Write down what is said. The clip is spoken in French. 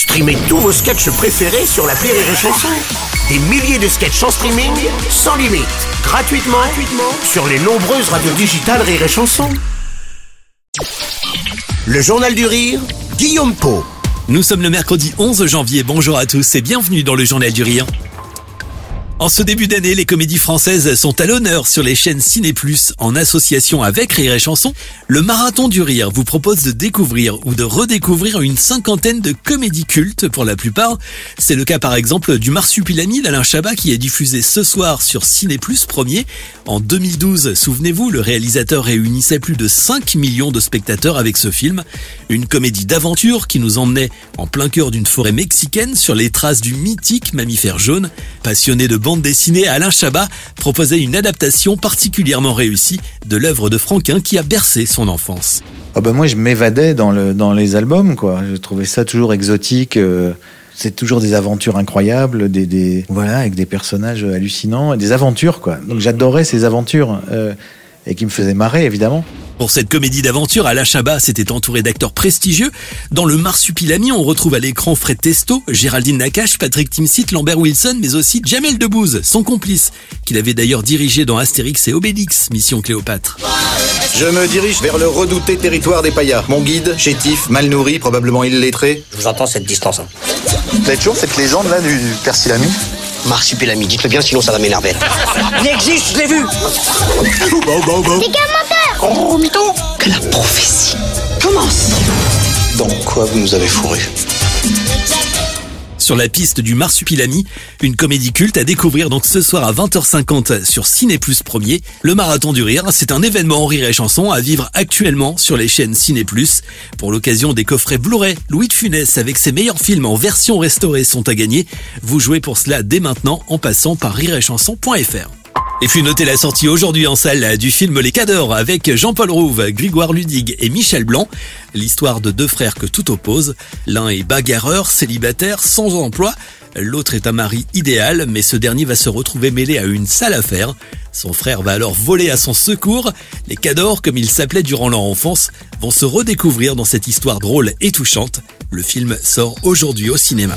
Streamez tous vos sketchs préférés sur la Rire et Chanson. Des milliers de sketchs en streaming, sans limite, gratuitement, sur les nombreuses radios digitales Rire et Chanson. Le Journal du Rire, Guillaume Po. Nous sommes le mercredi 11 janvier. Bonjour à tous et bienvenue dans le Journal du Rire. En ce début d'année, les comédies françaises sont à l'honneur sur les chaînes Ciné Plus en association avec Rire et Chanson. Le Marathon du Rire vous propose de découvrir ou de redécouvrir une cinquantaine de comédies cultes pour la plupart. C'est le cas par exemple du Marsupilami d'Alain Chabat qui est diffusé ce soir sur Ciné Plus premier. En 2012, souvenez-vous, le réalisateur réunissait plus de 5 millions de spectateurs avec ce film. Une comédie d'aventure qui nous emmenait en plein cœur d'une forêt mexicaine sur les traces du mythique mammifère jaune. Passionné de bande dessinée, Alain Chabat proposait une adaptation particulièrement réussie de l'œuvre de Franquin qui a bercé son enfance. Ah bah moi je m'évadais dans, le, dans les albums quoi. Je trouvais ça toujours exotique. euh, c'est toujours des aventures incroyables, des, des voilà avec des personnages hallucinants, des aventures quoi. Donc j'adorais ces aventures euh, et qui me faisaient marrer évidemment. Pour cette comédie d'aventure, Alain Chabat s'était entouré d'acteurs prestigieux. Dans le Marsupilami, on retrouve à l'écran Fred Testo, Géraldine Nakache, Patrick Timsit, Lambert Wilson, mais aussi Jamel Debbouze, son complice, qu'il avait d'ailleurs dirigé dans Astérix et Obélix, Mission Cléopâtre. Je me dirige vers le redouté territoire des paillards. Mon guide, chétif, mal nourri, probablement illettré. Je vous entends cette distance. Hein. Vous avez toujours cette légende là du Persilami? Marsupilami, dites-le bien, sinon ça va m'énerver. Il existe, je l'ai vu Oh, mytho Que la prophétie commence Dans quoi vous nous avez fourré Sur la piste du Marsupilami, une comédie culte à découvrir donc ce soir à 20h50 sur Ciné Plus Premier. Le Marathon du Rire, c'est un événement en rire et chanson à vivre actuellement sur les chaînes Ciné Plus. Pour l'occasion des coffrets Blu-ray, Louis de Funès avec ses meilleurs films en version restaurée sont à gagner. Vous jouez pour cela dès maintenant en passant par rireetchanson.fr. Et puis notez la sortie aujourd'hui en salle du film Les Cadors avec Jean-Paul Rouve, Grégoire Ludig et Michel Blanc. L'histoire de deux frères que tout oppose. L'un est bagarreur, célibataire, sans emploi. L'autre est un mari idéal, mais ce dernier va se retrouver mêlé à une sale affaire. Son frère va alors voler à son secours. Les Cadors, comme ils s'appelaient durant leur enfance, vont se redécouvrir dans cette histoire drôle et touchante. Le film sort aujourd'hui au cinéma.